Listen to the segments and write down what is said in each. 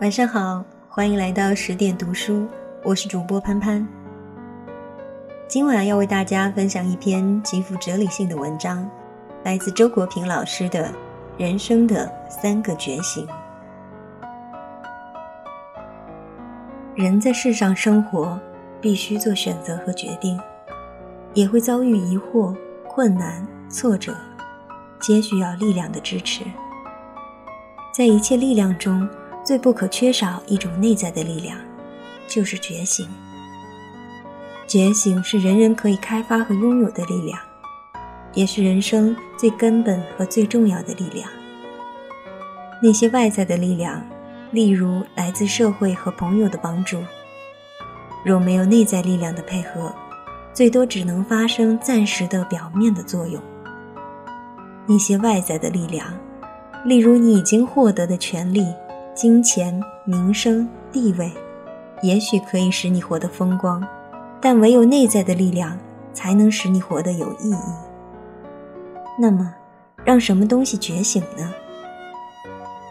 晚上好，欢迎来到十点读书，我是主播潘潘。今晚要为大家分享一篇极富哲理性的文章，来自周国平老师的《人生的三个觉醒》。人在世上生活，必须做选择和决定，也会遭遇疑惑、困难、挫折，皆需要力量的支持。在一切力量中，最不可缺少一种内在的力量，就是觉醒。觉醒是人人可以开发和拥有的力量，也是人生最根本和最重要的力量。那些外在的力量，例如来自社会和朋友的帮助，若没有内在力量的配合，最多只能发生暂时的表面的作用。那些外在的力量。例如，你已经获得的权利、金钱、名声、地位，也许可以使你活得风光，但唯有内在的力量，才能使你活得有意义。那么，让什么东西觉醒呢？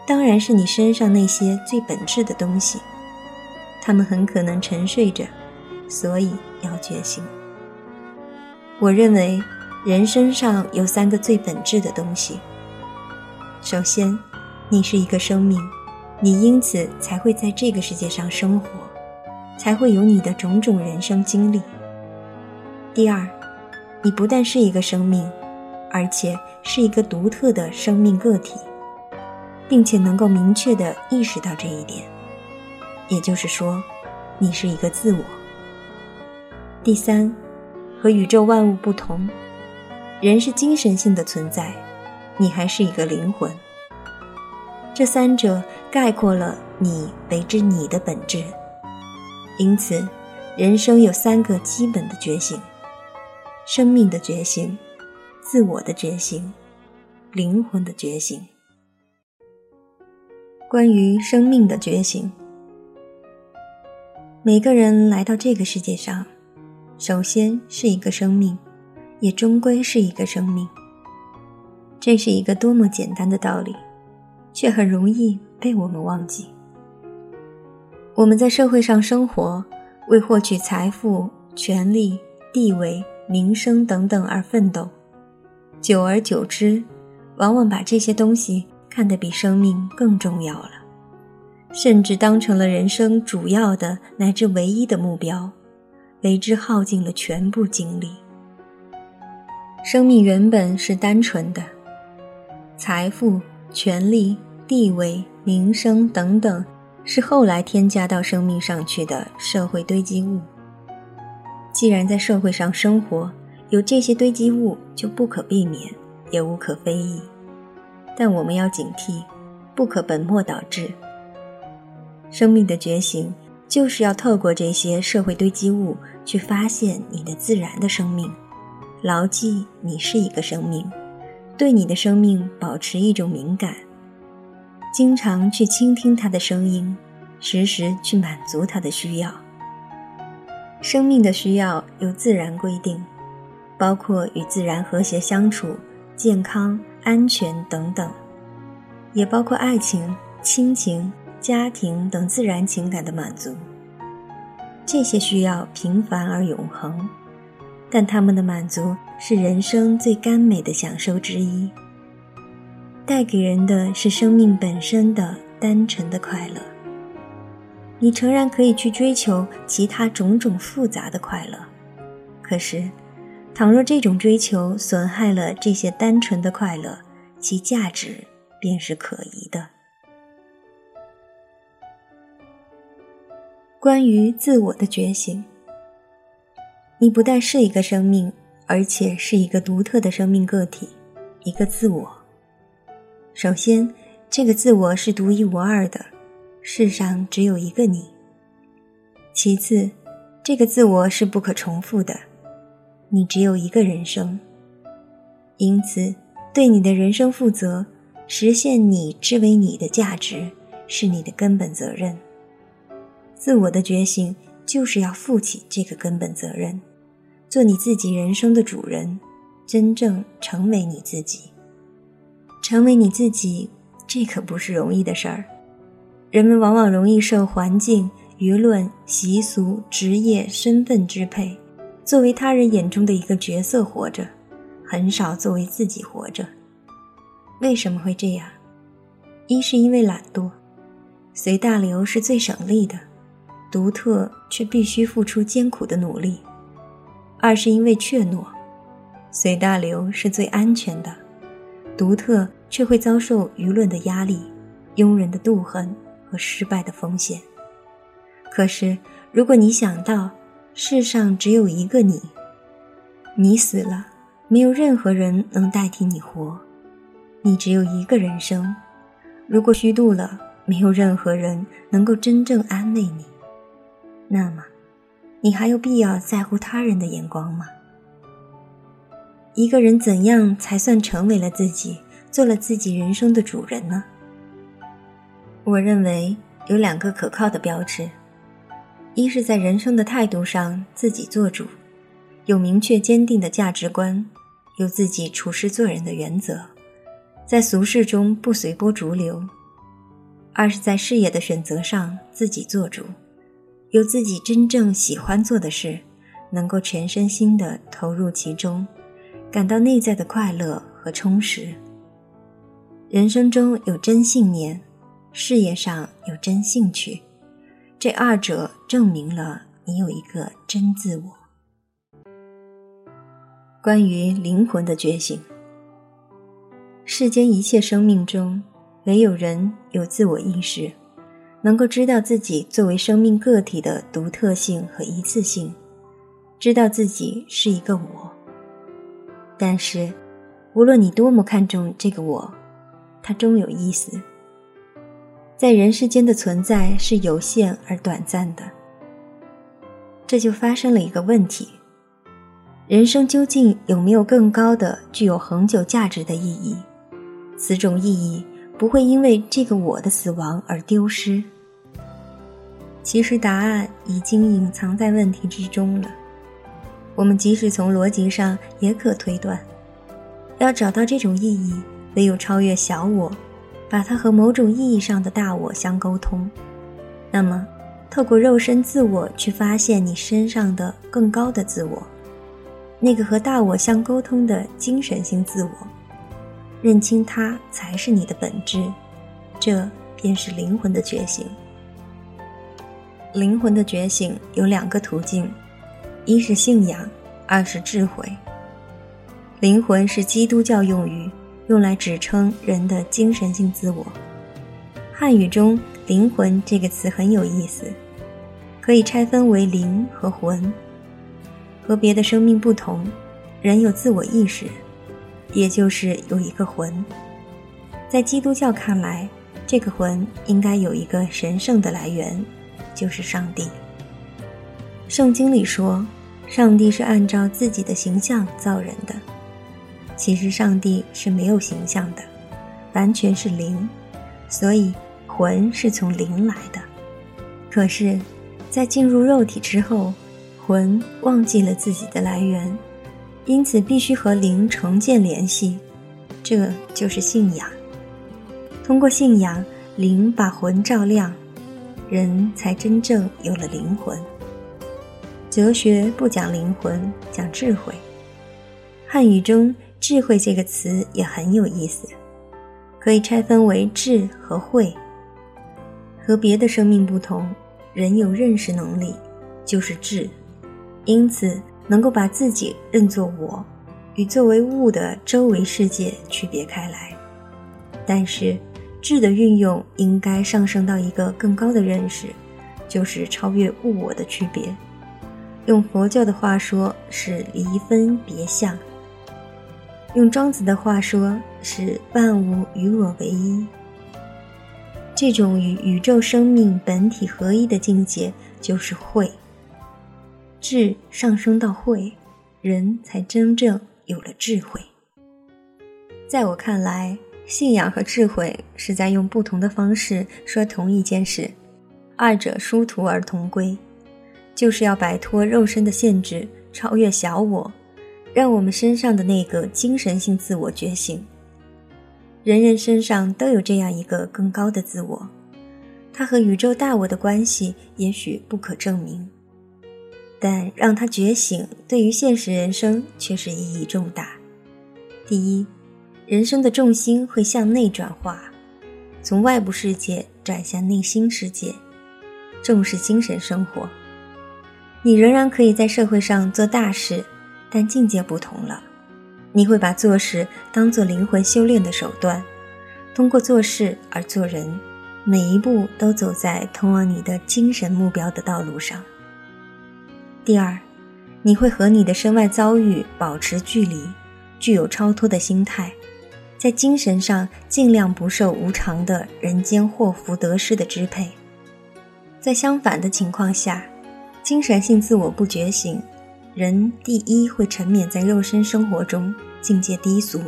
当然是你身上那些最本质的东西，他们很可能沉睡着，所以要觉醒。我认为，人身上有三个最本质的东西。首先，你是一个生命，你因此才会在这个世界上生活，才会有你的种种人生经历。第二，你不但是一个生命，而且是一个独特的生命个体，并且能够明确的意识到这一点，也就是说，你是一个自我。第三，和宇宙万物不同，人是精神性的存在。你还是一个灵魂，这三者概括了你为之你的本质。因此，人生有三个基本的觉醒：生命的觉醒、自我的觉醒、灵魂的觉醒。关于生命的觉醒，每个人来到这个世界上，首先是一个生命，也终归是一个生命。这是一个多么简单的道理，却很容易被我们忘记。我们在社会上生活，为获取财富、权力、地位、名声等等而奋斗，久而久之，往往把这些东西看得比生命更重要了，甚至当成了人生主要的乃至唯一的目标，为之耗尽了全部精力。生命原本是单纯的。财富、权力、地位、名声等等，是后来添加到生命上去的社会堆积物。既然在社会上生活，有这些堆积物就不可避免，也无可非议。但我们要警惕，不可本末倒置。生命的觉醒，就是要透过这些社会堆积物，去发现你的自然的生命，牢记你是一个生命。对你的生命保持一种敏感，经常去倾听他的声音，时时去满足他的需要。生命的需要有自然规定，包括与自然和谐相处、健康、安全等等，也包括爱情、亲情、家庭等自然情感的满足。这些需要平凡而永恒。但他们的满足是人生最甘美的享受之一，带给人的是生命本身的单纯的快乐。你诚然可以去追求其他种种复杂的快乐，可是，倘若这种追求损害了这些单纯的快乐，其价值便是可疑的。关于自我的觉醒。你不但是一个生命，而且是一个独特的生命个体，一个自我。首先，这个自我是独一无二的，世上只有一个你。其次，这个自我是不可重复的，你只有一个人生。因此，对你的人生负责，实现你之为你的价值，是你的根本责任。自我的觉醒，就是要负起这个根本责任。做你自己人生的主人，真正成为你自己。成为你自己，这可不是容易的事儿。人们往往容易受环境、舆论、习俗、职业、身份支配，作为他人眼中的一个角色活着，很少作为自己活着。为什么会这样？一是因为懒惰，随大流是最省力的，独特却必须付出艰苦的努力；二是因为怯懦，随大流是最安全的，独特却会遭受舆论的压力、庸人的妒恨和失败的风险。可是，如果你想到世上只有一个你，你死了，没有任何人能代替你活。你只有一个人生，如果虚度了，没有任何人能够真正安慰你。那么，你还有必要在乎他人的眼光吗？一个人怎样才算成为了自己，做了自己人生的主人呢？我认为有两个可靠的标志：一是在人生的态度上自己做主，有明确坚定的价值观，有自己处事做人的原则。在俗世中不随波逐流，二是在事业的选择上自己做主，有自己真正喜欢做的事，能够全身心的投入其中，感到内在的快乐和充实。人生中有真信念，事业上有真兴趣，这二者证明了你有一个真自我。关于灵魂的觉醒。世间一切生命中，唯有人有自我意识，能够知道自己作为生命个体的独特性和一次性，知道自己是一个我。但是，无论你多么看重这个我，它终有意思。在人世间的存在是有限而短暂的，这就发生了一个问题：人生究竟有没有更高的、具有恒久价值的意义？此种意义不会因为这个我的死亡而丢失。其实答案已经隐藏在问题之中了。我们即使从逻辑上也可推断，要找到这种意义，唯有超越小我，把它和某种意义上的大我相沟通。那么，透过肉身自我去发现你身上的更高的自我，那个和大我相沟通的精神性自我。认清它才是你的本质，这便是灵魂的觉醒。灵魂的觉醒有两个途径，一是信仰，二是智慧。灵魂是基督教用语，用来指称人的精神性自我。汉语中“灵魂”这个词很有意思，可以拆分为灵和魂。和别的生命不同，人有自我意识。也就是有一个魂，在基督教看来，这个魂应该有一个神圣的来源，就是上帝。圣经里说，上帝是按照自己的形象造人的。其实上帝是没有形象的，完全是灵，所以魂是从灵来的。可是，在进入肉体之后，魂忘记了自己的来源。因此，必须和灵重建联系，这就是信仰。通过信仰，灵把魂照亮，人才真正有了灵魂。哲学不讲灵魂，讲智慧。汉语中“智慧”这个词也很有意思，可以拆分为智和慧。和别的生命不同，人有认识能力，就是智，因此。能够把自己认作我，与作为物的周围世界区别开来。但是，智的运用应该上升到一个更高的认识，就是超越物我的区别。用佛教的话说，是离分别相；用庄子的话说，是万物与我为一。这种与宇宙生命本体合一的境界，就是慧。智上升到慧，人才真正有了智慧。在我看来，信仰和智慧是在用不同的方式说同一件事，二者殊途而同归，就是要摆脱肉身的限制，超越小我，让我们身上的那个精神性自我觉醒。人人身上都有这样一个更高的自我，它和宇宙大我的关系也许不可证明，但让他觉醒，对于现实人生却是意义重大。第一，人生的重心会向内转化，从外部世界转向内心世界，重视精神生活。你仍然可以在社会上做大事，但境界不同了。你会把做事当做灵魂修炼的手段，通过做事而做人，每一步都走在通往你的精神目标的道路上。第二，你会和你的身外遭遇保持距离，具有超脱的心态，在精神上尽量不受无常的人间祸福得失的支配。在相反的情况下，精神性自我不觉醒。人第一会沉湎在肉身生活中，境界低俗；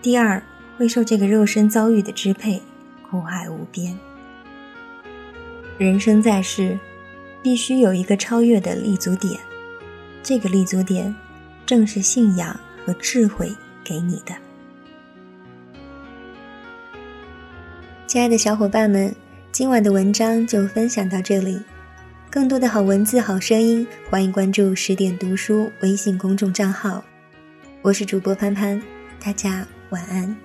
第二会受这个肉身遭遇的支配，苦海无边。人生在世，必须有一个超越的立足点，这个立足点正是信仰和智慧给你的。亲爱的小伙伴们，今晚的文章就分享到这里。更多的好文字、好声音，欢迎关注十点读书微信公众账号。我是主播潘潘，大家晚安。